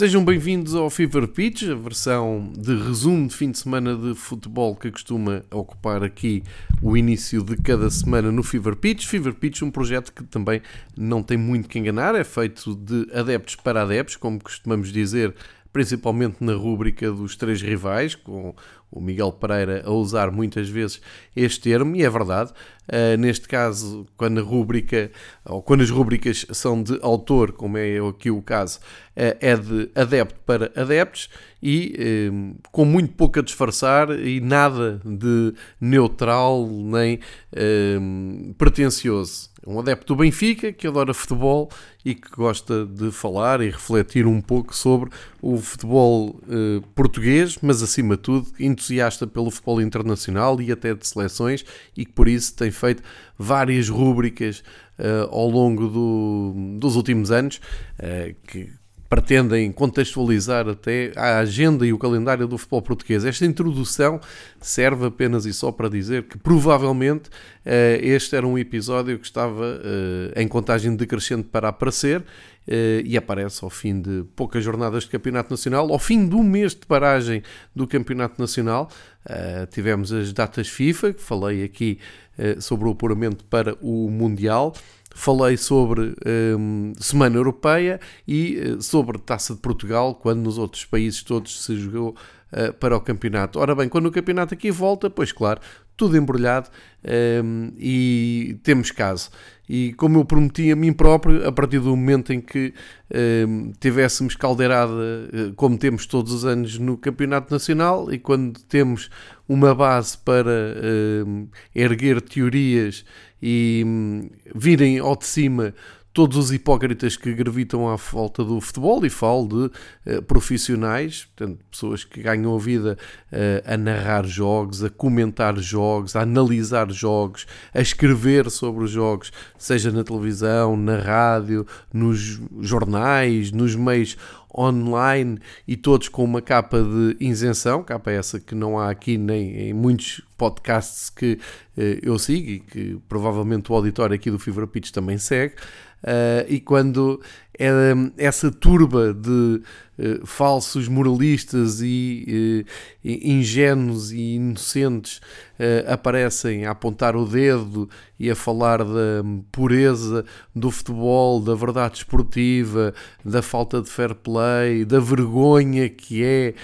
Sejam bem-vindos ao Fever Pitch, a versão de resumo de fim de semana de futebol que costuma ocupar aqui o início de cada semana no Fever Pitch. Fever Pitch, um projeto que também não tem muito que enganar, é feito de adeptos para adeptos, como costumamos dizer, principalmente na rúbrica dos três rivais, com o Miguel Pereira a usar muitas vezes este termo, e é verdade. Uh, neste caso, quando a rúbrica, ou quando as rúbricas são de autor, como é aqui o caso, uh, é de adepto para adeptos e uh, com muito pouco a disfarçar e nada de neutral nem pretencioso um adepto do Benfica que adora futebol e que gosta de falar e refletir um pouco sobre o futebol eh, português, mas acima de tudo entusiasta pelo futebol internacional e até de seleções e que por isso tem feito várias rúbricas eh, ao longo do, dos últimos anos eh, que pretendem contextualizar até a agenda e o calendário do futebol português. Esta introdução serve apenas e só para dizer que provavelmente uh, este era um episódio que estava uh, em contagem decrescente para aparecer uh, e aparece ao fim de poucas jornadas de Campeonato Nacional, ao fim do mês de paragem do Campeonato Nacional. tivemos as datas FIFA, que falei aqui sobre o apuramento para o Mundial falei sobre um, Semana Europeia e uh, sobre Taça de Portugal, quando nos outros países todos se jogou uh, para o campeonato. Ora bem, quando o campeonato aqui volta, pois claro, tudo embrulhado um, e temos caso. E como eu prometi a mim próprio, a partir do momento em que um, tivéssemos caldeirada, uh, como temos todos os anos no Campeonato Nacional, e quando temos uma base para um, erguer teorias e hum, virem ao de cima todos os hipócritas que gravitam à volta do futebol, e falo de uh, profissionais, portanto, pessoas que ganham a vida uh, a narrar jogos, a comentar jogos, a analisar jogos, a escrever sobre os jogos, seja na televisão, na rádio, nos jornais, nos meios online e todos com uma capa de isenção, capa essa que não há aqui nem em muitos podcasts que uh, eu sigo e que provavelmente o auditório aqui do Fever Pitch também segue. Uh, e quando essa turba de uh, falsos moralistas e uh, ingênuos e inocentes aparecem a apontar o dedo e a falar da pureza do futebol, da verdade esportiva, da falta de fair play, da vergonha que é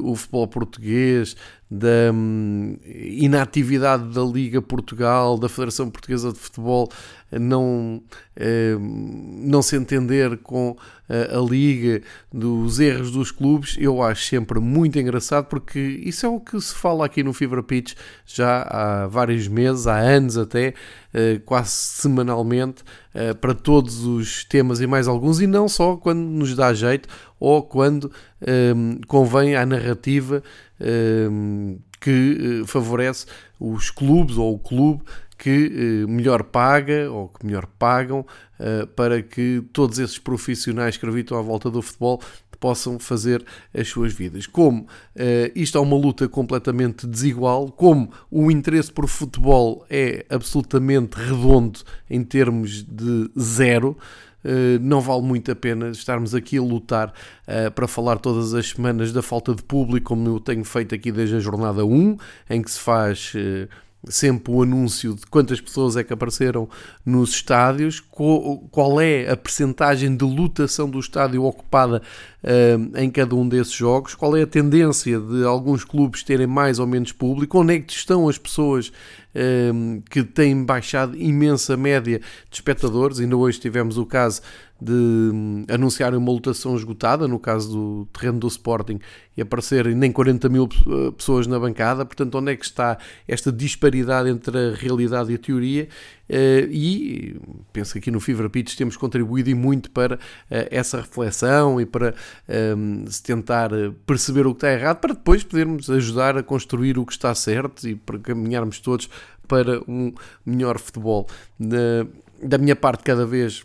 o futebol português, da um, inatividade da Liga Portugal, da Federação Portuguesa de Futebol, não, eh, não se entender com a, a, Liga, dos erros dos clubes, eu acho sempre muito engraçado porque isso é o que se fala aqui no Fever Pitch já há vários meses, há anos até, eh, quase semanalmente, eh, para todos os temas e mais alguns, e não só quando nos dá jeito ou quando convém à narrativa que favorece os clubes ou o clube que melhor paga ou que melhor pagam para que todos esses profissionais que gravitam à volta do futebol possam fazer as suas vidas. Como uh, isto é uma luta completamente desigual, como o interesse por futebol é absolutamente redondo em termos de zero. Não vale muito a pena estarmos aqui a lutar uh, para falar todas as semanas da falta de público, como eu tenho feito aqui desde a jornada 1, em que se faz uh, sempre o anúncio de quantas pessoas é que apareceram nos estádios, qual é a percentagem de lotação do estádio ocupada uh, em cada um desses jogos, qual é a tendência de alguns clubes terem mais ou menos público, onde é que estão as pessoas uh, que têm baixado imensa média de espectadores, ainda hoje tivemos o caso de um, anunciarem uma lotação esgotada, no caso do terreno do Sporting, e aparecerem nem 40 mil eh, pessoas na bancada. Portanto, onde é que está esta disparidade entre a realidade e a teoria? Uh, e penso que aqui no Fever Pitch temos contribuído e muito para uh, essa reflexão e para um, se tentar perceber o que está errado, para depois podermos ajudar a construir o que está certo e para caminharmos todos para um melhor futebol. da minha parte, cada vez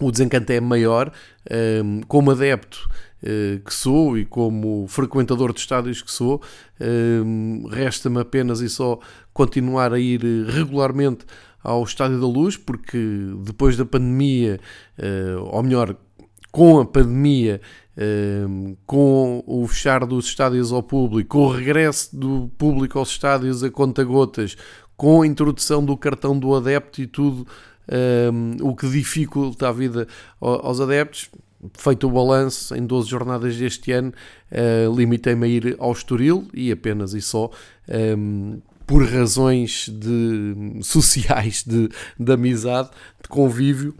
o desencanto é maior. Um, como adepto uh, que sou e como frequentador de estádios que sou, um, resta-me apenas e só continuar a ir regularmente ao Estádio da Luz, porque depois da pandemia, uh, ou melhor, com a pandemia, com o fechar dos estádios ao público, com o regresso do público aos estádios a conta-gotas, com a introdução do cartão do adepto e tudo o que dificulta a vida aos adeptos, feito o balanço em 12 jornadas deste ano, uh, limitei-me a ir ao Estoril e apenas e só um, por razões de, sociais, de, de amizade, de convívio.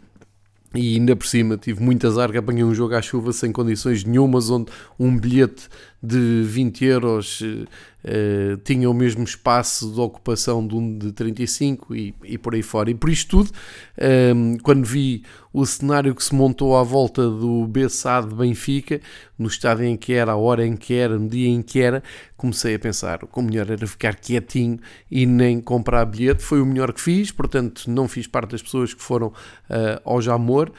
E ainda por cima tive muita azar que apanhei um jogo à chuva sem condições nenhumas, onde um bilhete de 20 euros uh, tinha o mesmo espaço de ocupação de um de 35 e, e por aí fora. E por isto tudo, um, ehm, quando vi o cenário que se montou à volta do Bessade de Benfica, no estado em que era, a hora em que era, no dia em que era, comecei a pensar o melhor era ficar quietinho e nem comprar bilhete. Foi o melhor que fiz, portanto não fiz parte das pessoas que foram uh, ao Jamor.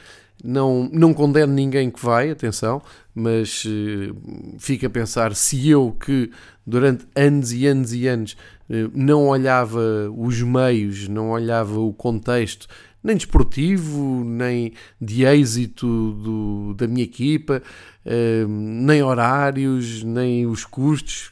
Não, não condeno ninguém que vai, atenção, mas uh, fica a pensar se eu que durante anos e anos e anos uh, não olhava os meios, não olhava o contexto, nem desportivo, nem de êxito do, da minha equipa, uh, nem horários, nem os custos.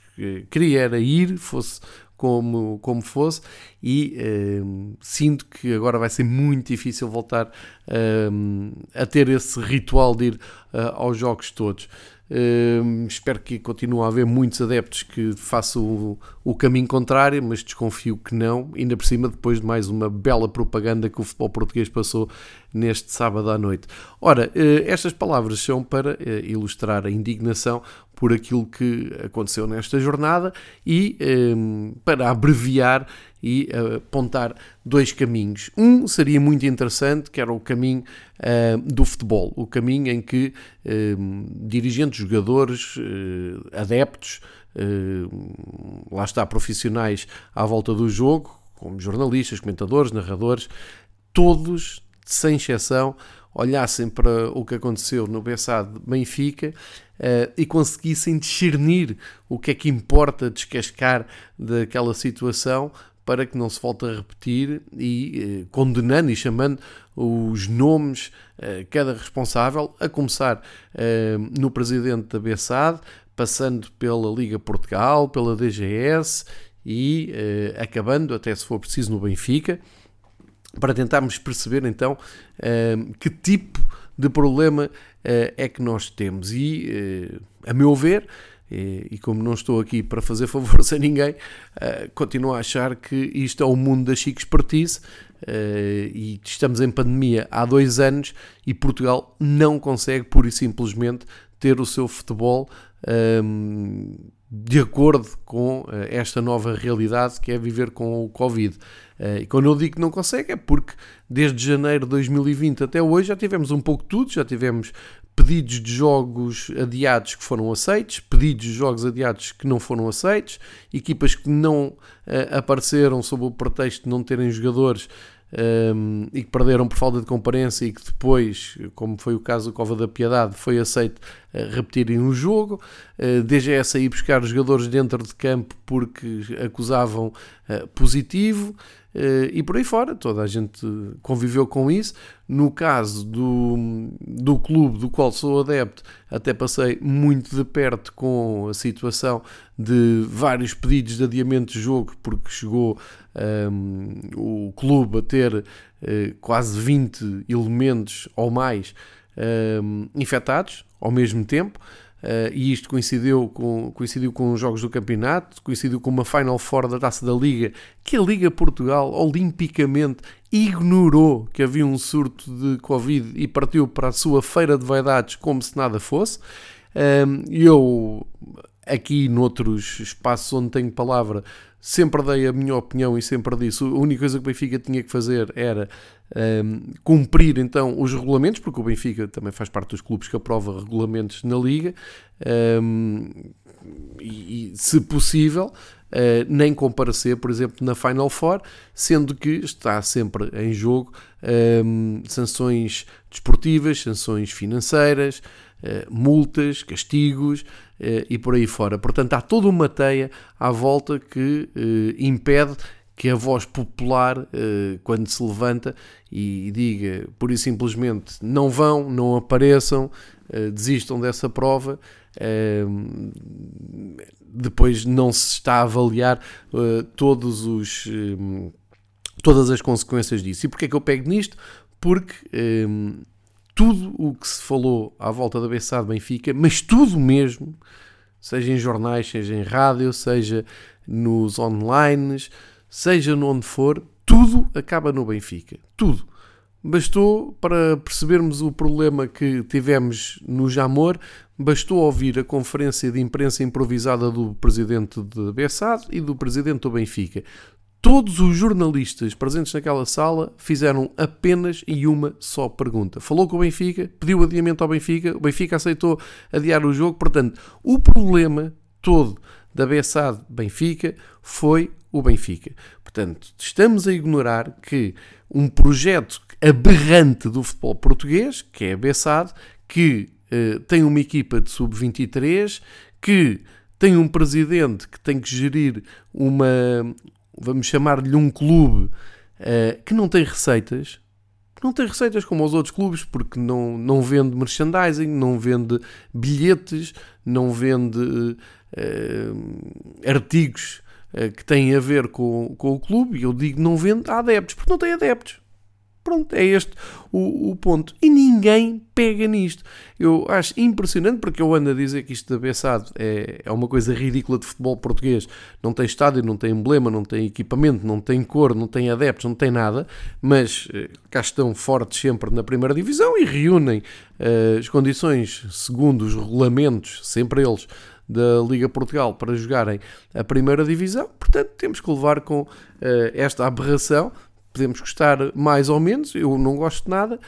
Queria era ir, fosse como, como fosse, e uh, sinto que agora vai ser muito difícil voltar uh, a ter esse ritual de ir uh, aos jogos todos. Uh, espero que continue a haver muitos adeptos que façam o, o, caminho contrário, mas desconfio que não, ainda por cima depois de mais uma bela propaganda que o futebol português passou neste sábado à noite. Ora, uh, estas palavras são para uh, ilustrar a indignação por aquilo que aconteceu nesta jornada e para abreviar e uh, apontar dois caminhos. Um seria muito interessante, que era o caminho uh, do futebol, o caminho em que uh, dirigentes, jogadores, adeptos, lá está, profissionais à volta do jogo, como jornalistas, comentadores, narradores, todos, sem exceção, olhassem para o que aconteceu no Bessade Benfica uh, e conseguissem discernir o que é que importa descascar daquela situação para que não se volte a repetir e eh, condenando e chamando os nomes eh, cada responsável, a começar eh, no presidente da BSAD, passando pela Liga Portugal, pela DGS e acabando, até se for preciso, no Benfica, para tentarmos perceber então eh, que tipo de problema eh, é que nós temos. E, a meu ver, e, como não estou aqui para fazer favores a ninguém, continuo a achar que isto é o mundo da chique expertise e estamos em pandemia há dois anos e Portugal não consegue pura e simplesmente ter o seu futebol ehm, de acordo com uh, esta nova realidade que é viver com o Covid. Uh, e quando eu digo que não consegue é porque desde janeiro de 2020 até hoje já tivemos um pouco de tudo, já tivemos pedidos de jogos adiados que foram aceitos, pedidos de jogos adiados que não foram aceitos, equipas que não uh, apareceram sob o pretexto de não terem jogadores um, ehm, e que perderam por falta de comparência e que depois, como foi o caso do Cova da Piedade, foi aceito repetirem o jogo. Uh, DGS a ir buscar jogadores dentro de campo porque acusavam uh, positivo. Uh, e por aí fora, toda a gente conviveu com isso. No caso do, do clube do qual sou adepto, até passei muito de perto com a situação de vários pedidos de adiamento de jogo, porque chegou um, ehm, o clube a ter uh, quase 20 elementos ou mais ehm, infectados ao mesmo tempo. Uh, e isto coincidiu com, coincidiu com os jogos do campeonato, coincidiu com uma Final Four da Taça da Liga, que a Liga Portugal, olimpicamente, ignorou que havia um surto de Covid e partiu para a sua feira de vaidades como se nada fosse. Um, eu, aqui noutros espaços onde tenho palavra, sempre dei a minha opinião e sempre disse a única coisa que o Benfica tinha que fazer era um, cumprir então os regulamentos, porque o Benfica também faz parte dos clubes que aprova regulamentos na Liga, um, e, e, se possível, uh, nem comparecer, por exemplo, na Final Four, sendo que está sempre em jogo um, sanções desportivas, sanções financeiras, multas, castigos uh, e por aí fora. Portanto, há toda uma teia à volta que impede que a voz popular, quando se levanta e diga, por e simplesmente, não vão, não apareçam, desistam dessa prova, depois não se está a avaliar todos os todas as consequências disso. E porquê é que eu pego nisto? Porque tudo o que se falou à volta da Bessade Benfica, mas tudo mesmo, seja em jornais, seja em rádio, seja nos online, seja onde for, tudo acaba no Benfica. Tudo. Bastou para percebermos o problema que tivemos no Jamor, bastou ouvir a conferência de imprensa improvisada do presidente de Bessade e do presidente do Benfica. Todos os jornalistas presentes naquela sala fizeram apenas e uma só pergunta. Falou com o Benfica, pediu adiamento ao Benfica, o Benfica aceitou adiar o jogo. Portanto, o problema todo da Bessade Benfica foi o Benfica. Portanto, estamos a ignorar que um projeto aberrante do futebol português, que é a Bessade, que uh, tem uma equipa de sub-23, que tem um presidente que tem que gerir uma, vamos chamar-lhe um clube uh, que não tem receitas, não tem receitas como os outros clubes, porque não, não vende merchandising, não vende bilhetes, não vende uh, artigos uh, que têm a ver com, com o clube. E eu digo não vende adeptos, porque não tem adeptos. Pronto, é este o, o, ponto. E ninguém pega nisto. Eu acho impressionante porque eu ando a dizer que isto da Bessado é, é uma coisa ridícula de futebol português. Não tem estádio, não tem emblema, não tem equipamento, não tem cor, não tem adeptos, não tem nada. Mas eh, cá estão fortes sempre na primeira divisão e reúnem eh, as condições segundo os regulamentos, sempre eles, da Liga Portugal para jogarem a primeira divisão. Portanto, temos que levar com uh, esta aberração podemos gostar mais ou menos, eu não gosto de nada,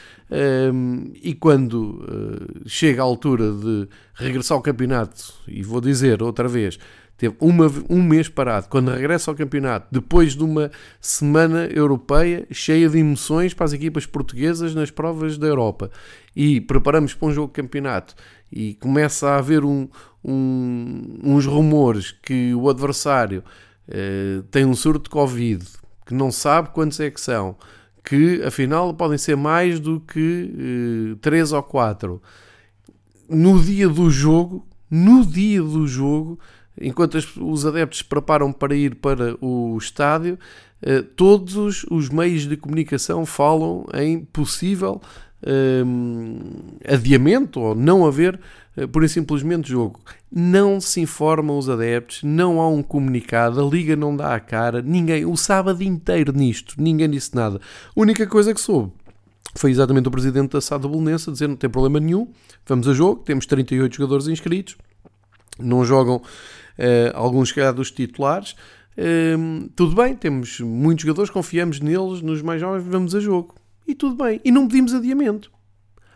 um, e quando uh, chega a altura de regressar ao campeonato, e vou dizer outra vez, teve uma, um mês parado, quando regressa ao campeonato, depois de uma semana europeia cheia de emoções para as equipas portuguesas nas provas da Europa, e preparamos para um jogo de campeonato, e começa a haver um, um, uns rumores que o adversário uh, tem um surto de Covid, que não sabe quantos é que são, que afinal podem ser mais do que uh, 3 ou 4. No dia do jogo, no dia do jogo, enquanto os adeptos se preparam para ir para o estádio, uh, todos os meios de comunicação falam em possível uh, adiamento ou não haver por e simplesmente jogo. Não se informam os adeptos, não há um comunicado, a liga não dá a cara, ninguém, o sábado inteiro nisto, ninguém disse nada. A única coisa que soube foi exatamente o presidente da SAD Bolonense a dizer não tem problema nenhum, vamos a jogo, temos 38 jogadores inscritos, não jogam uh, alguns dos titulares, uh, tudo bem, temos muitos jogadores, confiamos neles, nos mais jovens, vamos a jogo. E tudo bem, e não pedimos adiamento.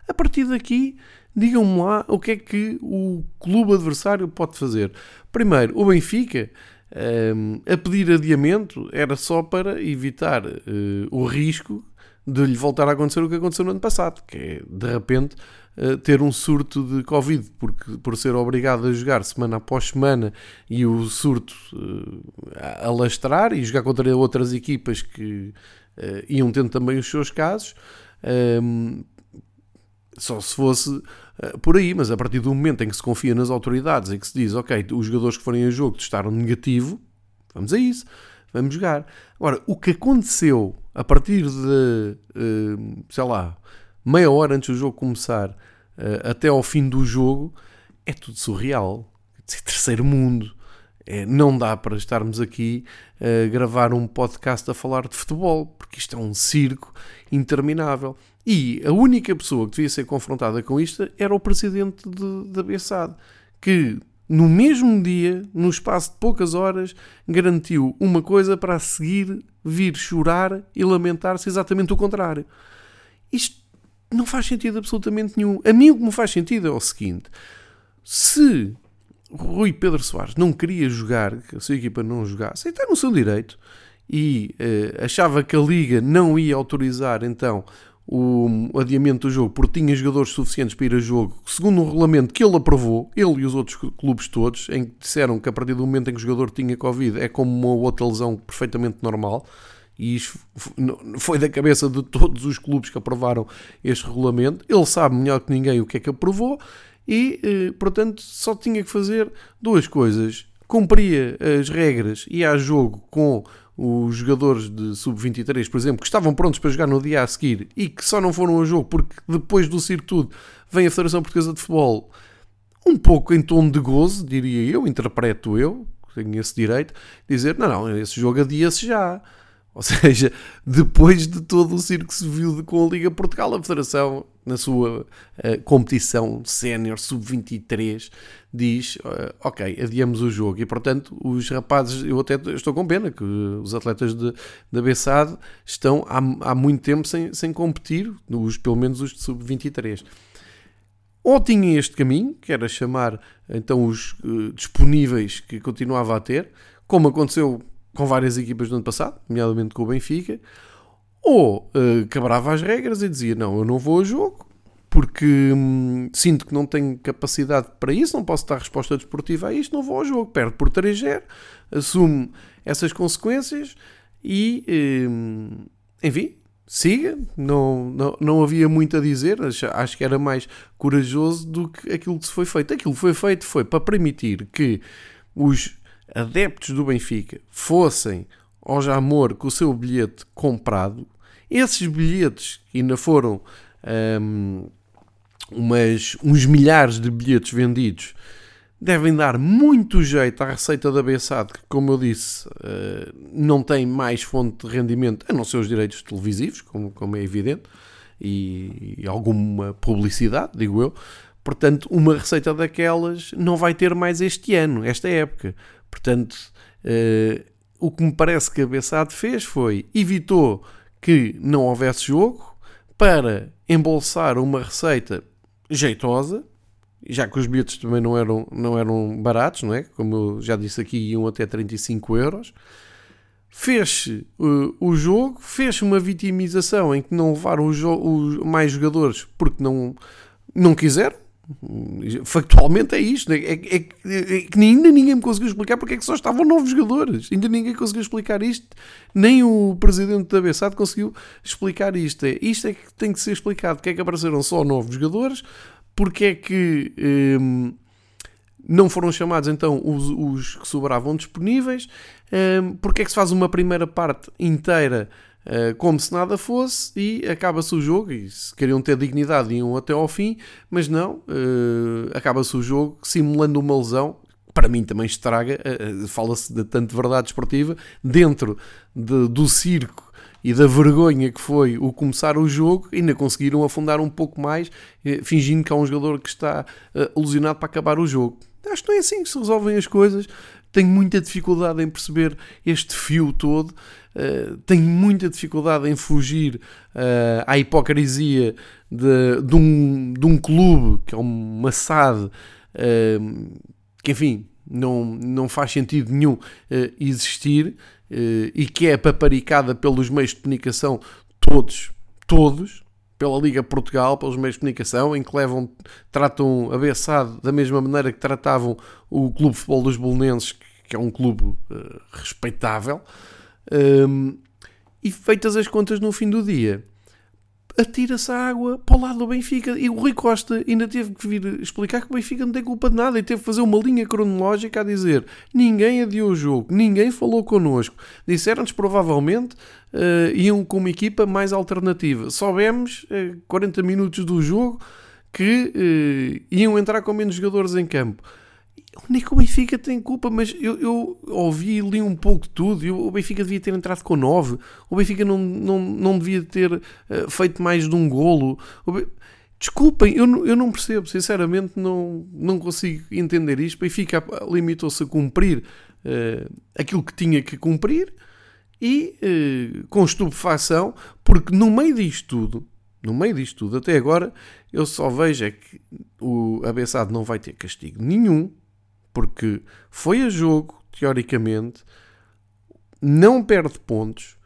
A partir daqui Digam-me lá o que é que o clube adversário pode fazer. Primeiro, o Benfica, um, a pedir adiamento, era só para evitar uh, o risco de lhe voltar a acontecer o que aconteceu no ano passado, que é, de repente, uh, ter um surto de Covid, porque, por ser obrigado a jogar semana após semana e o surto uh, a alastrar e jogar contra outras equipas que iam tendo também os seus casos. Um, só se fosse uh, por aí, mas a partir do momento em que se confia nas autoridades, em que se diz, ok, os jogadores que forem a jogo testaram negativo, vamos a isso, vamos jogar. Agora, o que aconteceu a partir de, uh, sei lá, meia hora antes do jogo começar uh, até ao fim do jogo, é tudo surreal. É terceiro mundo. É, não dá para estarmos aqui a gravar um podcast a falar de futebol, porque isto é um circo interminável. E a única pessoa que devia ser confrontada com isto era o presidente da BSAD, que no mesmo dia, no espaço de poucas horas, garantiu uma coisa para a seguir vir chorar e lamentar-se exatamente o contrário. Isto não faz sentido absolutamente nenhum. A mim o que me faz sentido é o seguinte: se Rui Pedro Soares não queria jogar, que a sua equipa não jogasse, está no seu direito, e uh, achava que a Liga não ia autorizar então o adiamento do jogo porque tinha jogadores suficientes para ir a jogo, segundo um regulamento que ele aprovou, ele e os outros clubes todos, em que disseram que a partir do momento em que o jogador tinha Covid é como uma outra lesão perfeitamente normal. E isso foi da cabeça de todos os clubes que aprovaram este regulamento. Ele sabe melhor que ninguém o que é que aprovou e, eh, portanto, só tinha que fazer duas coisas. Cumpria as regras e a jogo com os jogadores de sub-23, por exemplo, que estavam prontos para jogar no dia a seguir e que só não foram ao jogo porque depois do circo tudo vem a Federação Portuguesa de Futebol um pouco em tom de gozo, diria eu, interpreto eu, tenho esse direito, dizer, não, não, esse jogo adia-se já. Ou seja, depois de todo o circo se viu com a Liga Portugal, a Federação, na sua uh, competição sénior sub-23, diz: uh, Ok, adiamos o jogo. E portanto, os rapazes, eu até estou com pena que os atletas de, da Bessade estão há, há muito tempo sem, sem competir, os, pelo menos os de sub-23. Ou tinha este caminho, que era chamar então os uh, disponíveis que continuava a ter, como aconteceu com várias equipas do ano passado, nomeadamente com o Benfica, ou uh, quebrava as regras e dizia: Não, eu não vou ao jogo porque hum, sinto que não tenho capacidade para isso, não posso dar resposta desportiva a isto, não vou ao jogo. Perde por 3-0, assumo essas consequências e, hum, enfim, siga. Não, não, não havia muito a dizer, acho, acho que era mais corajoso do que aquilo que se foi feito. Aquilo que foi feito foi para permitir que os adeptos do Benfica fossem ao Jamor com o seu bilhete comprado, esses bilhetes que ainda foram um, umas, uns milhares de bilhetes vendidos devem dar muito jeito à receita da Bessade, que, como eu disse, uh, não tem mais fonte de rendimento a não ser os direitos televisivos, como, como é evidente, e, alguma publicidade, digo eu. Portanto, uma receita daquelas não vai ter mais este ano, esta época. Portanto, uh, o que me parece que a Bessade fez foi evitou que não houvesse jogo para embolsar uma receita jeitosa, já que os bilhetes também não eram, não eram baratos, não é? Como eu já disse aqui, iam até 35 euros. Fez uh, o jogo, fez uma vitimização em que não levaram os, os mais jogadores porque não, não quiseram, Factualmente é isto. É, é, é, é, que ainda ninguém me conseguiu explicar porque é que só estavam novos jogadores. Ainda ninguém conseguiu explicar isto. Nem o presidente da BSAD conseguiu explicar isto. É, isto é que tem que ser explicado. Porque é que apareceram só novos jogadores? Porque é que hum, não foram chamados então os, os que sobravam disponíveis? Hum, porque é que se faz uma primeira parte inteira? Uh, como se nada fosse e acaba-se o jogo. E se queriam ter dignidade, iam até ao fim, mas não, uh, acaba-se o jogo simulando uma lesão. Para mim também estraga, uh, fala-se de tanto verdade esportiva, dentro de, do circo e da vergonha que foi o começar o jogo, ainda conseguiram afundar um pouco mais, fingindo que há um jogador que está ilusionado para acabar o jogo. Acho que não é assim que se resolvem as coisas. Tenho muita dificuldade em perceber este fio todo. Uh, tenho muita dificuldade em fugir uh, à hipocrisia de, de, um, de um clube que é uma SAD uh, que, enfim, não, não faz sentido nenhum existir e que é paparicada pelos meios de comunicação todos, todos, pela Liga Portugal, pelos meios de comunicação, em que levam, tratam a BSAD da mesma maneira que tratavam o Clube de Futebol dos Bolonenses, que é um clube uh, respeitável. Um, e feitas as contas no fim do dia, atira-se a água para o lado do Benfica. E o Rui Costa ainda teve que vir explicar que o Benfica não tem culpa de nada e teve que fazer uma linha cronológica a dizer ninguém adiou o jogo, ninguém falou connosco. Disseram-nos provavelmente uh, iam com uma equipa mais alternativa. Soubemos, uh, 40 minutos do jogo, que uh, iam entrar com menos jogadores em campo onde é que o Benfica tem culpa? Mas eu, eu ouvi e li um pouco de tudo. Eu, o Benfica devia ter entrado com 9. O Benfica não, não, não devia ter uh, feito mais de um golo. Be... Desculpem, eu, eu não percebo. Sinceramente, não, não consigo entender isto. O Benfica limitou-se a cumprir uh, aquilo que tinha que cumprir e uh, com estupefação, porque no meio disto tudo, no meio disto tudo, até agora, eu só vejo é que o Abessado não vai ter castigo nenhum porque foi a jogo, teoricamente, não perde pontos,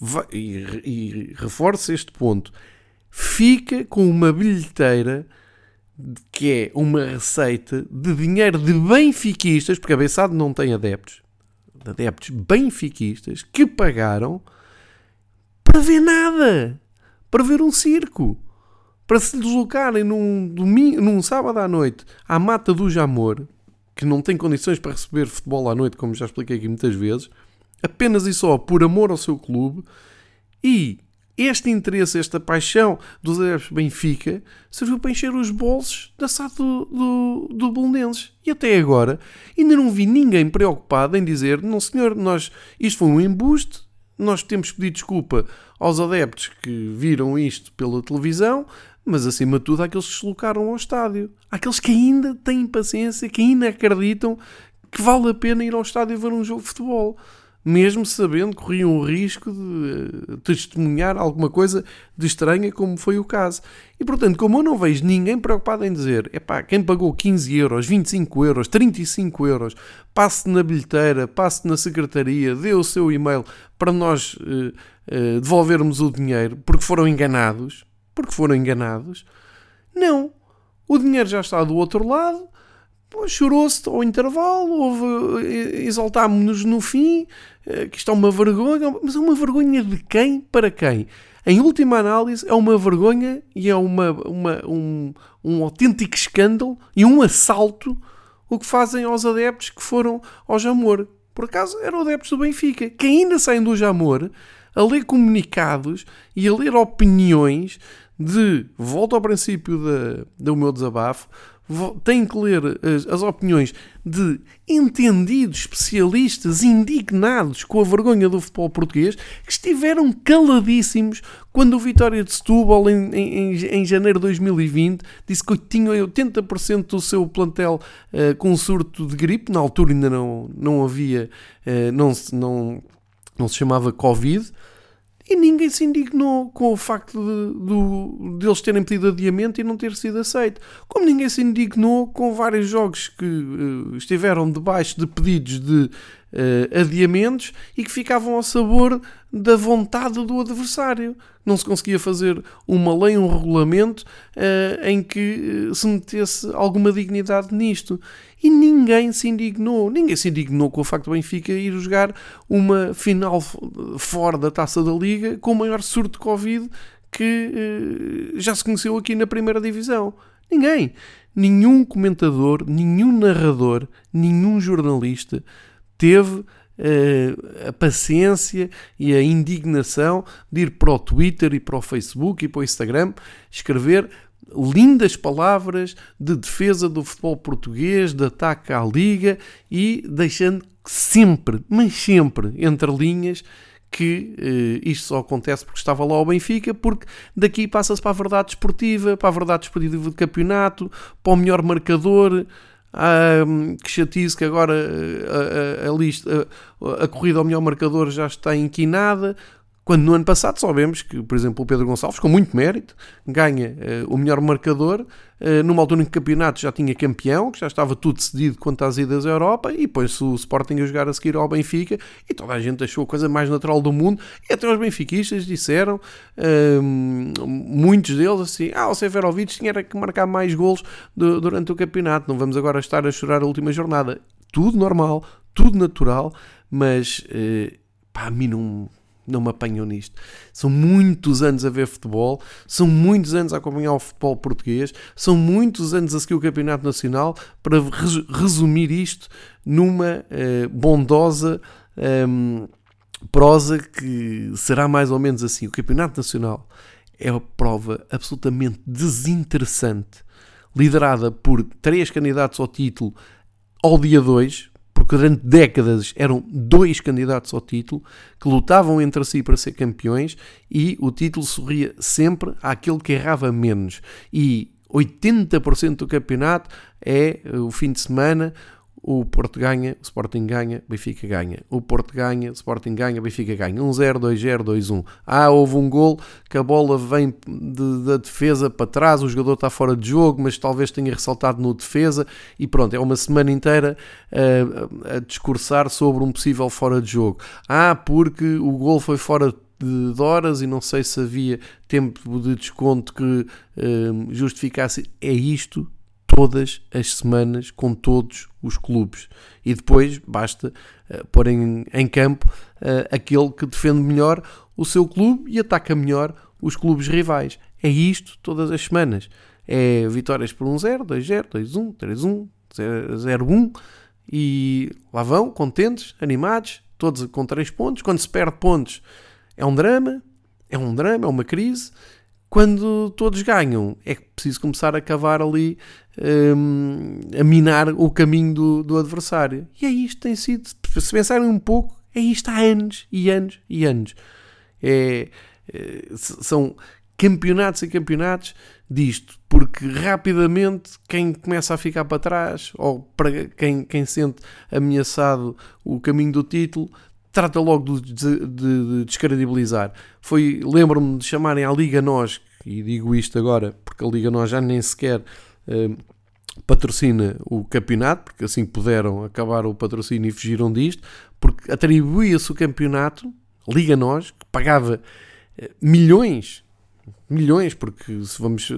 vai, e, e reforça este ponto, fica com uma bilheteira que é uma receita de dinheiro de benfiquistas, porque a Bessado não tem adeptos, adeptos benfiquistas que pagaram para ver nada, para ver um circo, para se deslocarem num, domingo, num sábado à noite à Mata do Jamor, que não tem condições para receber futebol à noite, como já expliquei aqui muitas vezes, apenas e só por amor ao seu clube e este interesse, esta paixão dos adeptos Benfica serviu para encher os bolsos da SAD do, do, do Bolonenses. E até agora ainda não vi ninguém preocupado em dizer: não, senhor, nós, isto foi um embuste, nós temos que pedir desculpa aos adeptos que viram isto pela televisão, mas acima de tudo àqueles que se deslocaram ao estádio. Àqueles que ainda têm paciência, que ainda acreditam que vale a pena ir ao estádio ver um jogo de futebol mesmo sabendo que corriam o risco de uh, testemunhar alguma coisa de estranha, como foi o caso. E portanto, como eu não vejo ninguém preocupado em dizer, epá, quem pagou 15 euros, 25 euros, 35 euros, passe na bilheteira, passe na secretaria, dê o seu e-mail para nós uh, uh, devolvermos o dinheiro, porque foram enganados, porque foram enganados, não. O dinheiro já está do outro lado, chorou-se ao intervalo, houve, exaltámos-nos no fim, eh, que isto é uma vergonha, mas é uma vergonha de quem para quem? Em última análise, é uma vergonha e é uma, uma, um, um autêntico escândalo e um assalto o que fazem aos adeptos que foram ao Jamor. Por acaso eram adeptos do Benfica, que ainda saem do Jamor a ler comunicados e a ler opiniões de, volto ao princípio da, do meu desabafo, têm que ler as, as, opiniões de entendidos especialistas indignados com a vergonha do futebol português que estiveram caladíssimos quando o Vitória de Setúbal em, em, em janeiro de 2020 disse que tinha 80% do seu plantel uh, com surto de gripe, na altura ainda não, não havia, uh, não, não, não se chamava Covid, e ninguém se indignou com o facto de, de, eles terem pedido adiamento e não ter sido aceito. Como ninguém se indignou com vários jogos que uh, estiveram debaixo de pedidos de uh, adiamentos e que ficavam ao sabor da vontade do adversário. Não se conseguia fazer uma lei, um regulamento uh, em que se metesse alguma dignidade nisto. E ninguém se indignou. Ninguém se indignou com o facto do Benfica ir jogar uma final fora da taça da Liga com o maior surto de Covid que uh, já se conheceu aqui na primeira divisão. Ninguém. Nenhum comentador, nenhum narrador, nenhum jornalista teve uh, a paciência e a indignação de ir para o Twitter e para o Facebook e para o Instagram escrever lindas palavras de defesa do futebol português, de ataque à Liga e deixando sempre, mas sempre, entre linhas, que uh, isto só acontece porque estava lá o Benfica, porque daqui passa-se para a verdade esportiva, para a verdade esportiva de campeonato, para o melhor marcador. Que chatice que agora eh, a, a, a, lista, a corrida ao melhor marcador já está inquinada. Quando no ano passado sabemos que, por exemplo, o Pedro Gonçalves, com muito mérito, ganha uh, o melhor marcador, uh, numa altura em que o campeonato já tinha campeão, que já estava tudo decidido quanto às idas à Europa, e põe-se o Sporting a jogar a seguir ao Benfica, e toda a gente achou a coisa mais natural do mundo, e até os benfiquistas disseram, uh, muitos deles assim, ah, o Seferovic tinha que marcar mais golos do, durante o campeonato, não vamos agora estar a chorar a última jornada. Tudo normal, tudo natural, mas, uh, pá, a mim não não me apanham nisto. São muitos anos a ver futebol, são muitos anos a acompanhar o futebol português, são muitos anos a seguir o Campeonato Nacional para resumir isto numa uh, bondosa ehm, prosa que será mais ou menos assim. O Campeonato Nacional é uma prova absolutamente desinteressante, liderada por três candidatos ao título ao dia 2, porque durante décadas eram dois candidatos ao título que lutavam entre si para ser campeões e o título sorria sempre àquele que errava menos. E 80% do campeonato é o fim de semana o Porto ganha, o Sporting ganha, o Benfica ganha. O Porto ganha, o Sporting ganha, o Benfica ganha. 1-0, 2-0, 2-1. Ah, houve um gol que a bola vem de, da defesa para trás, o jogador está fora de jogo, mas talvez tenha ressaltado no defesa e pronto, é uma semana inteira a, a discursar sobre um possível fora de jogo. Ah, porque o gol foi fora de de horas e não sei se havia tempo de desconto que um, justificasse. É isto todas as semanas com todos os clubes. E depois basta uh, pôr em, em campo uh, aquele que defende melhor o seu clube e ataca melhor os clubes rivais. É isto todas as semanas. É vitórias por 1-0, 2-0, 2-1, 3-1, 0-1 e lá vão, contentes, animados, todos com 3 pontos. Quando se perde pontos é um drama, é um drama, é uma crise. Quando todos ganham, é preciso começar a cavar ali, um, a minar o caminho do, do adversário. E é isto tem sido, se pensarem um pouco, é isto há anos e anos e anos. É, é, são campeonatos e campeonatos disto, porque rapidamente quem começa a ficar para trás, ou para quem, quem sente ameaçado o caminho do título, trata logo de, de, de descredibilizar. Foi, lembro-me de chamarem à Liga Nós, e digo isto agora porque a Liga Nós já nem sequer eh, patrocina o campeonato, porque assim puderam acabar o patrocínio e fugiram disto, porque atribuía-se o campeonato, Liga Nós, que pagava eh, milhões milhões, porque se vamos eh,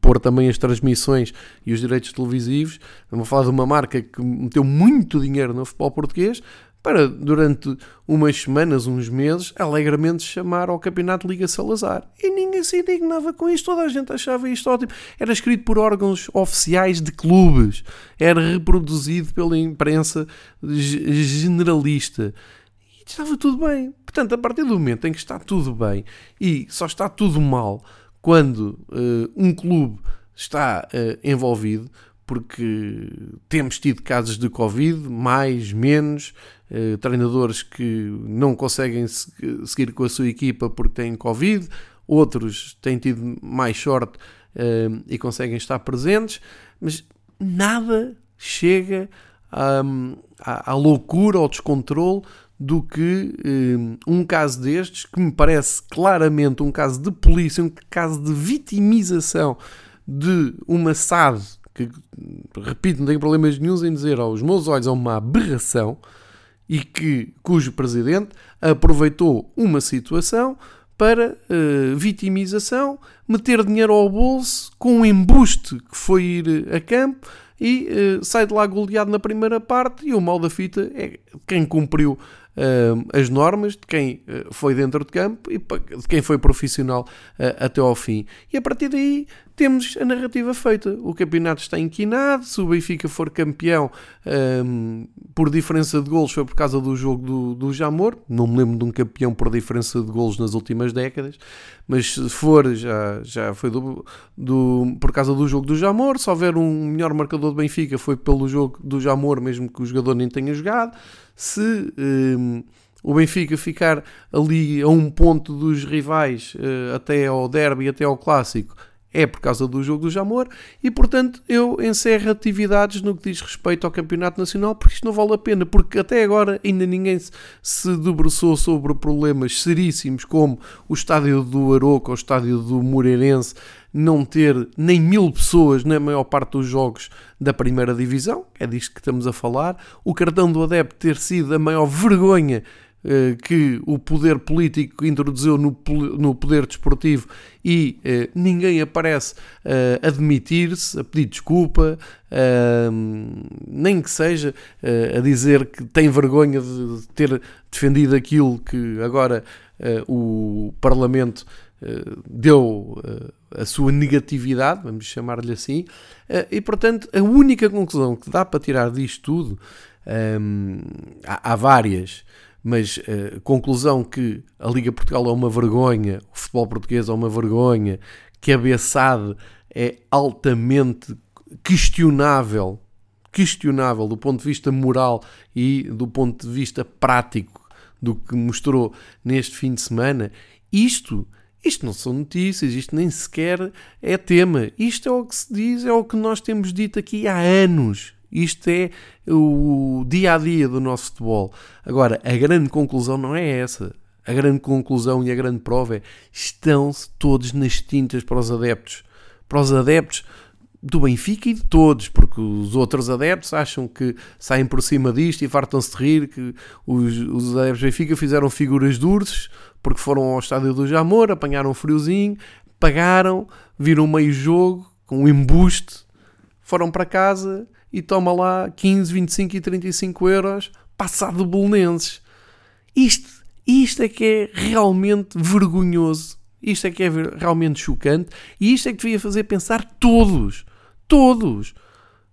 pôr também as transmissões e os direitos televisivos, vamos falar de uma marca que meteu muito dinheiro no futebol português para, durante umas semanas, uns meses, alegremente chamar ao campeonato Liga Salazar. E ninguém se indignava com isto, toda a gente achava isto ótimo. Era escrito por órgãos oficiais de clubes, era reproduzido pela imprensa generalista estava tudo bem. Portanto, a partir do momento em que está tudo bem e só está tudo mal quando uh, um clube está uh, envolvido, porque temos tido casos de Covid, mais, menos, uh, treinadores que não conseguem se seguir com a sua equipa porque têm Covid, outros têm tido mais sorte e conseguem estar presentes, mas nada chega um, à, à loucura, ao descontrole do que um, um caso destes, que me parece claramente um caso de polícia, um caso de vitimização de uma SAD, que, repito, não tenho problemas nenhum em dizer aos meus olhos é uma aberração, e que, cujo presidente aproveitou uma situação para uh, vitimização, meter dinheiro ao bolso com um embuste que foi ir a campo e uh, sai de lá goleado na primeira parte e o mal da fita é quem cumpriu as normas de quem uh, foi dentro de campo e de quem foi profissional uh, até ao fim. E a partir daí temos a narrativa feita. O campeonato está inquinado. Se o Benfica for campeão um, por diferença de golos, foi por causa do jogo do, do Jamor. Não me lembro de um campeão por diferença de golos nas últimas décadas, mas se for, já, já foi do, do, por causa do jogo do Jamor. Se houver um melhor marcador do Benfica, foi pelo jogo do Jamor, mesmo que o jogador nem tenha jogado se um, o Benfica ficar ali a um ponto dos rivais uh, até ao derby, até ao clássico, é por causa do jogo do Jamor e, portanto, eu encerro atividades no que diz respeito ao Campeonato Nacional porque isto não vale a pena, porque até agora ainda ninguém se, debruçou sobre problemas seríssimos como o estádio do Aroca o estádio do Moreirense não ter nem mil pessoas na maior parte dos jogos da primeira divisão, é disto que estamos a falar, o cartão do adepto ter sido a maior vergonha que o poder político introduziu no, poder desportivo e eh, ninguém aparece a admitir-se, a pedir desculpa, uh, nem que seja uh, a dizer que tem vergonha de ter defendido aquilo que agora o Parlamento deu a sua negatividade, vamos chamar-lhe assim, e portanto a única conclusão que dá para tirar disto tudo, há, há várias, mas uh, conclusão que a Liga Portugal é uma vergonha, o futebol português é uma vergonha, que a BSAD é altamente questionável, questionável do ponto de vista moral e do ponto de vista prático do que mostrou neste fim de semana, isto isto não são notícias, isto nem sequer é tema. Isto é o que se diz, é o que nós temos dito aqui há anos. Isto é o dia a dia do nosso futebol. Agora, a grande conclusão não é essa. A grande conclusão e a grande prova é estão-se todos nas tintas para os adeptos. Para os adeptos do Benfica e de todos, porque os outros adeptos acham que saem por cima disto e fartam-se de rir, que os, os adeptos do Benfica fizeram figuras de porque foram ao estádio do Jamor, apanharam um friozinho, pagaram, viram meio jogo com um embuste, foram para casa e toma lá 15, 25 e 35 euros passado bolonenses. Isto, isto é que é realmente vergonhoso. Isto é que é realmente chocante e isto é que devia fazer pensar todos Todos.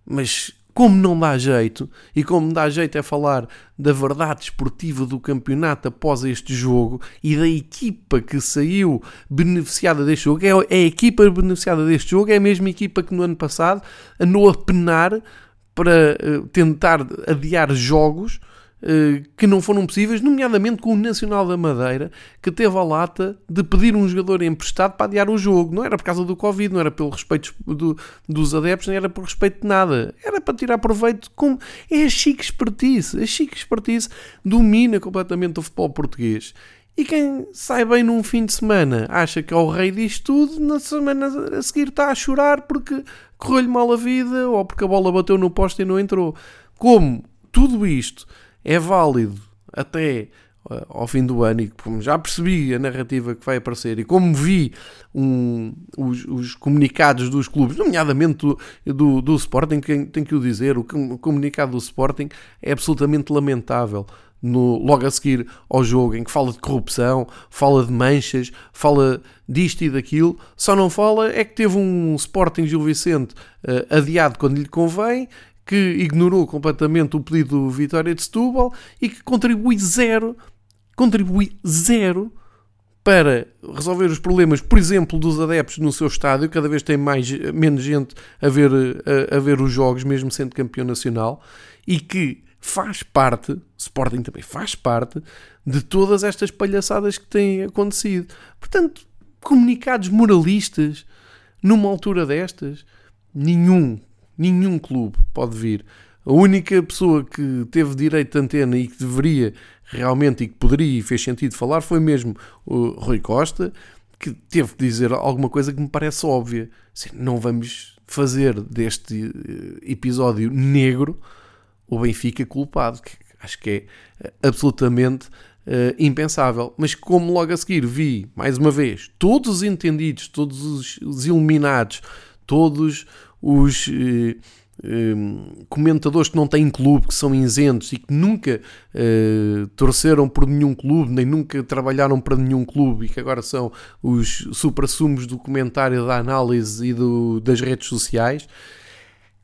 Mas como não dá jeito, e como dá jeito é falar da verdade esportiva do campeonato após este jogo e da equipa que saiu beneficiada deste jogo, é, é a equipa beneficiada deste jogo, é a mesma equipa que no ano passado andou a penar para uh, tentar adiar jogos eh, que não foram possíveis, nomeadamente com o Nacional da Madeira, que teve a lata de pedir um jogador emprestado para adiar o jogo. Não era por causa do Covid, não era pelo respeito do, dos adeptos, nem era por respeito de nada. Era para tirar proveito. É a chique expertise. A chique expertise domina completamente o futebol português. E quem sai bem num fim de semana acha que é o rei disto tudo, na semana a seguir está a chorar porque correu-lhe mal a vida ou porque a bola bateu no poste e não entrou. Como tudo isto é válido até uh, ao fim do ano e como já percebi a narrativa que vai aparecer e como vi um, os, os, comunicados dos clubes, nomeadamente do, do, do Sporting, tem, tem que o dizer, o comunicado do Sporting é absolutamente lamentável. No, logo a seguir ao jogo, em que fala de corrupção, fala de manchas, fala disto e daquilo, só não fala é que teve um Sporting Gil Vicente uh, adiado quando lhe convém que ignorou completamente o pedido do Vitória de Setúbal e que contribui zero, contribui zero para resolver os problemas, por exemplo, dos adeptos no seu estádio, cada vez tem mais, menos gente a ver, a, a ver os jogos, mesmo sendo campeão nacional, e que faz parte, Sporting também faz parte, de todas estas palhaçadas que têm acontecido. Portanto, comunicados moralistas, numa altura destas, nenhum Nenhum clube pode vir. A única pessoa que teve direito de antena e que deveria realmente e que poderia e fez sentido falar foi mesmo o Rui Costa, que teve que dizer alguma coisa que me parece óbvia. Assim, não vamos fazer deste eh, episódio negro o Benfica culpado, que acho que é eh, absolutamente uh, impensável. Mas como logo a seguir vi, mais uma vez, todos os entendidos, todos os, os iluminados, todos os eh, eh, comentadores que não têm clube, que são isentos e que nunca eh, torceram por nenhum clube, nem nunca trabalharam para nenhum clube e que agora são os supra-sumos do comentário, da análise e do, das redes sociais.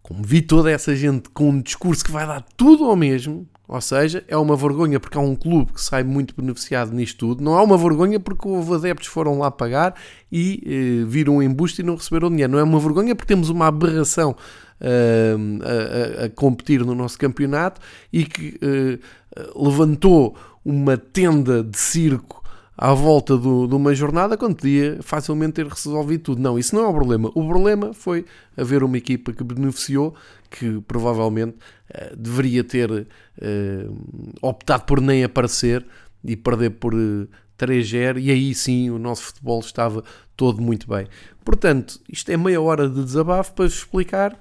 Como vi toda essa gente com um discurso que vai dar tudo ao mesmo, ou seja, é uma vergonha porque há um clube que sai muito beneficiado nisto tudo. Não é uma vergonha porque houve adeptos foram lá pagar e eh, viram um embuste e não receberam dinheiro. Não é uma vergonha porque temos uma aberração uh, a, a, competir no nosso campeonato e que uh, levantou uma tenda de circo à volta do, de uma jornada quando podia facilmente ter resolvido tudo. Não, isso não é o problema. O problema foi haver uma equipa que beneficiou que provavelmente uh, deveria ter uh, optado por nem aparecer e perder por uh, eh, 3-0 e aí sim o nosso futebol estava todo muito bem. Portanto, isto é meia hora de desabafo para explicar.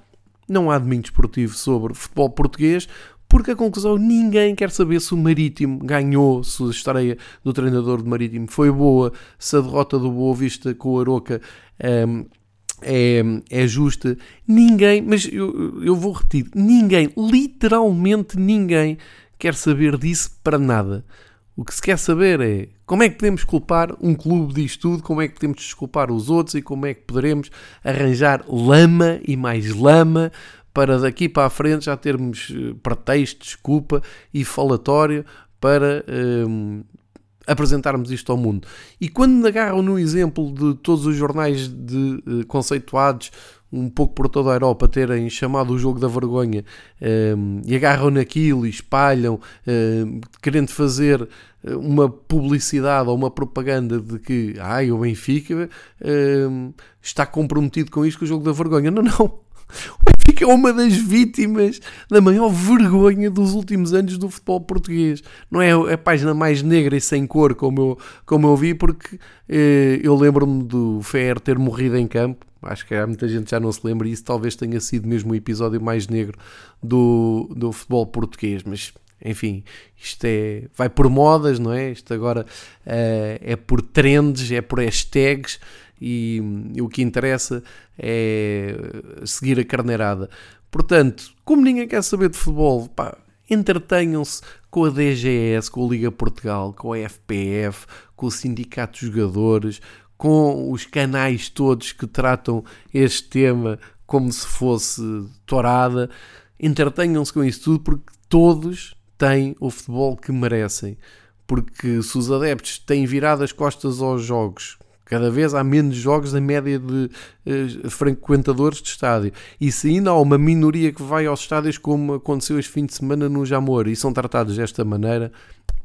Não há domingo esportivo sobre futebol português, porque a conclusão ninguém quer saber se o Marítimo ganhou, se a estreia do treinador do Marítimo foi boa, se a derrota do Boa Vista com o Aroca um, ehm, é, é justa. Ninguém, mas eu, eu vou repetir, ninguém, literalmente ninguém, quer saber disso para nada. O que se quer saber é como é que podemos culpar um clube disto tudo, como é que podemos desculpar os outros e como é que poderemos arranjar lama e mais lama para daqui para a frente já termos eh, pretexto, desculpa e falatório para um, apresentarmos isto ao mundo. E quando agarram no exemplo de todos os jornais de, uh, conceituados um pouco por toda a Europa terem chamado o jogo da vergonha um, ehm, e agarram naquilo e espalham, um, ehm, querendo fazer eh, uma publicidade ou uma propaganda de que ai, o Benfica um, ehm, está comprometido com isto, com o jogo da vergonha. Não, não. O Benfica é uma das vítimas da maior vergonha dos últimos anos do futebol português. Não é a página mais negra e sem cor como eu, como eu vi, porque eh, eu lembro-me do Fer ter morrido em campo Acho que há muita gente já não se lembra e isso talvez tenha sido mesmo o episódio mais negro do, do futebol português, mas enfim, isto é, vai por modas, não é? Isto agora uh, é por trends, é por hashtags e, e, o que interessa é seguir a carneirada. Portanto, como ninguém quer saber de futebol, pá, entretenham-se com a DGS, com a Liga Portugal, com a FPF, com o Sindicato de Jogadores, com os canais todos que tratam este tema como se fosse torada. Entretenham-se com isso tudo porque todos têm o futebol que merecem. Porque se os adeptos têm virado as costas aos jogos, cada vez há menos jogos da média de uh, frequentadores de estádio. E se ainda há uma minoria que vai aos estádios, como aconteceu este fim de semana no Jamor, e são tratados desta maneira,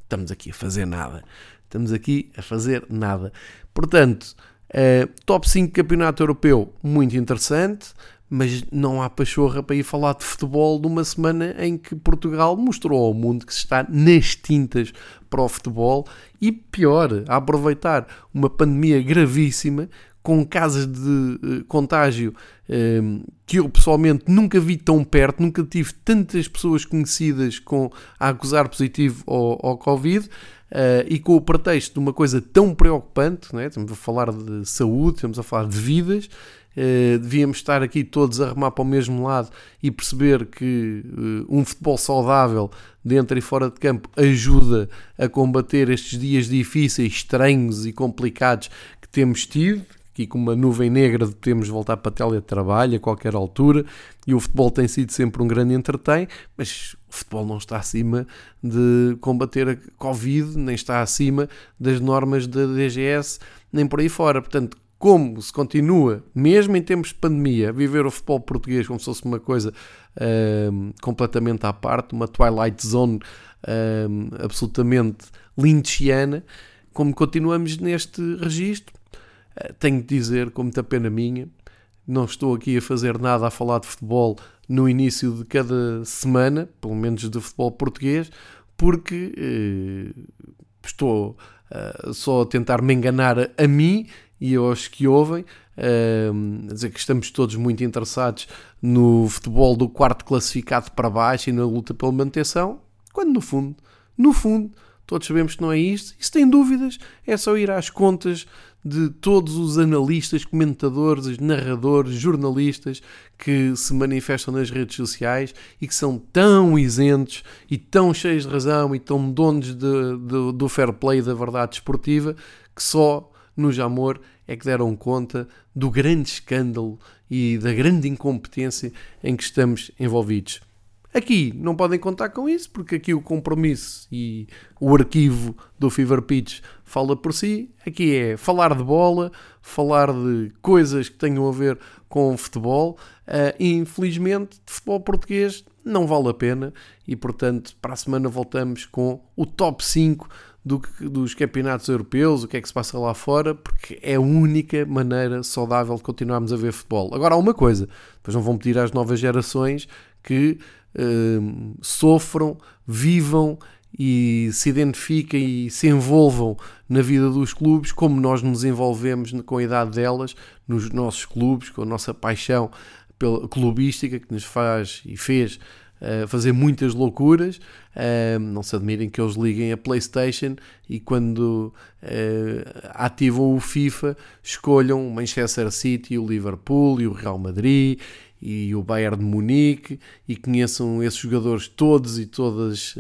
estamos aqui a fazer nada. Estamos aqui a fazer nada. Portanto, uh, top 5 campeonato europeu, muito interessante mas não há pachorra para ir falar de futebol numa semana em que Portugal mostrou ao mundo que se está nas tintas para o futebol e pior, a aproveitar uma pandemia gravíssima com casos de uh, contágio uh, que eu pessoalmente nunca vi tão perto, nunca tive tantas pessoas conhecidas com, a acusar positivo ao, ao Covid. Uh, e com o pretexto de uma coisa tão preocupante, é? estamos a falar de saúde, estamos a falar de vidas, Uh, devíamos estar aqui todos a remar para o mesmo lado e perceber que uh, um futebol saudável dentro e fora de campo ajuda a combater estes dias difíceis, estranhos e complicados que temos tido. Aqui com uma nuvem negra de podermos voltar para a teletrabalho a qualquer altura e o futebol tem sido sempre um grande entretém, mas o futebol não está acima de combater a Covid, nem está acima das normas da DGS, nem por aí fora. Portanto, como se continua, mesmo em tempos de pandemia, a viver o futebol português como se fosse uma coisa uh, completamente à parte, uma Twilight Zone uh, absolutamente lynchiana, como continuamos neste registro, uh, tenho de dizer, com muita pena minha, não estou aqui a fazer nada a falar de futebol no início de cada semana, pelo menos de futebol português, porque eh, estou uh, só a tentar me enganar a mim e aos que ouvem, uh, dizer que estamos todos muito interessados no futebol do quarto classificado para baixo e na luta pela manutenção, quando no fundo, no fundo, todos sabemos que não é isto, e se tem dúvidas, é só ir às contas de todos os analistas, comentadores, narradores, jornalistas que se manifestam nas redes sociais e que são tão isentos e tão cheios de razão e tão donos de, de, do fair play da verdade esportiva que só no Jamor é que deram conta do grande escândalo e da grande incompetência em que estamos envolvidos. Aqui não podem contar com isso, porque aqui o compromisso e o arquivo do Fever Pitch fala por si. Aqui é falar de bola, falar de coisas que tenham a ver com futebol. Uh, infelizmente, de futebol português não vale a pena. E portanto, para a semana voltamos com o top 5 do que, dos campeonatos europeus, o que é que se passa lá fora, porque é a única maneira saudável de continuarmos a ver futebol. Agora há uma coisa, depois não vão pedir às novas gerações que uh, sofram, vivam e se identifiquem e se envolvam na vida dos clubes como nós nos envolvemos com a idade delas, nos nossos clubes, com a nossa paixão pela clubística que nos faz e fez fazer muitas loucuras. Uh, não se admirem que eles liguem a PlayStation e quando uh, ativam o FIFA escolham o Manchester City, o Liverpool e o Real Madrid e o Bayern de Munique e conheçam esses jogadores todos e todas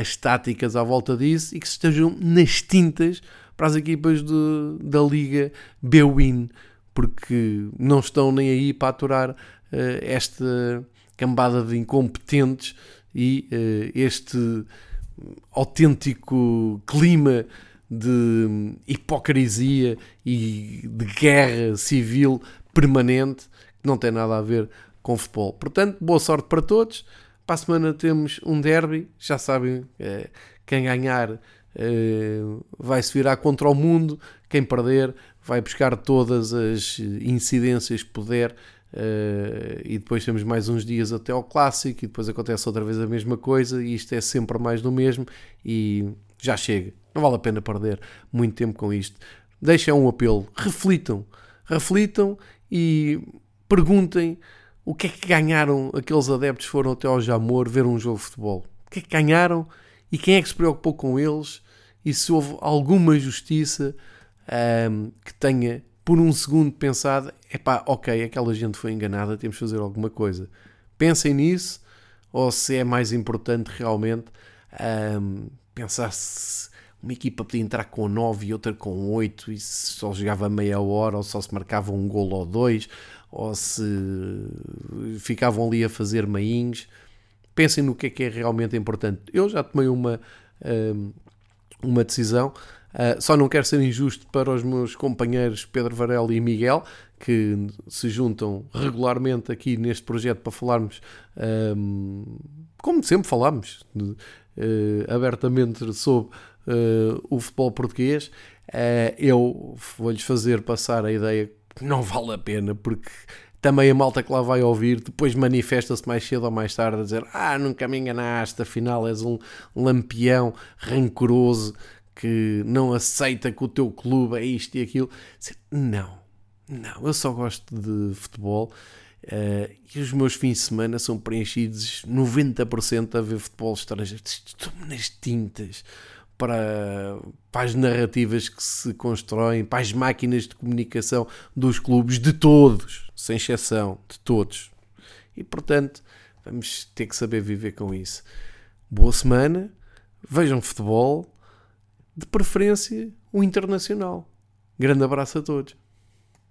as táticas à volta disso e que estejam nas tintas para as equipas de, da Liga B-Win porque não estão nem aí para aturar esta cambada de incompetentes e uh, este autêntico clima de hipocrisia e de guerra civil permanente que não tem nada a ver com futebol. Portanto, boa sorte para todos. Para a semana temos um derby, já sabem, eh, quem ganhar eh, vai se virar contra o mundo, quem perder vai buscar todas as incidências que puder Uh, e depois temos mais uns dias até ao clássico e depois acontece outra vez a mesma coisa e isto é sempre mais do mesmo e já chega. Não vale a pena perder muito tempo com isto. Deixem um apelo, reflitam reflitam e perguntem o que é que ganharam aqueles adeptos que foram até ao Jamor ver um jogo de futebol. O que é que ganharam e quem é que se preocupou com eles e se houve alguma justiça um, que tenha por um segundo pensado, epá, ok, aquela gente foi enganada, temos de fazer alguma coisa. Pensem nisso, ou se é mais importante realmente um, pensar se uma equipa podia entrar com 9 e outra com 8 e se só jogava meia hora ou só se marcava um gol ou dois ou se ficavam ali a fazer meinhos. Pensem no que é que é realmente importante. Eu já tomei uma, uma decisão, uh, só não quero ser injusto para os meus companheiros Pedro Varela e Miguel, que se juntam regularmente aqui neste projeto para falarmos, um, como sempre falamos, uh, abertamente sobre uh, o futebol português, eu vou-lhes fazer passar a ideia que não vale a pena, porque também a malta que lá vai ouvir depois manifesta-se mais cedo ou mais tarde a dizer ah, nunca me enganaste, afinal és um lampião rancoroso que não aceita que o teu clube é isto e aquilo. Não, não, eu só gosto de futebol uh, e os meus fins de semana são preenchidos 90% a ver futebol estrangeiro. Estou-me nas tintas para, para as narrativas que se constroem, para as máquinas de comunicação dos clubes, de todos, sem exceção, de todos. E portanto, vamos ter que saber viver com isso. Boa semana, vejam futebol, de preferência o internacional. Grande abraço a todos.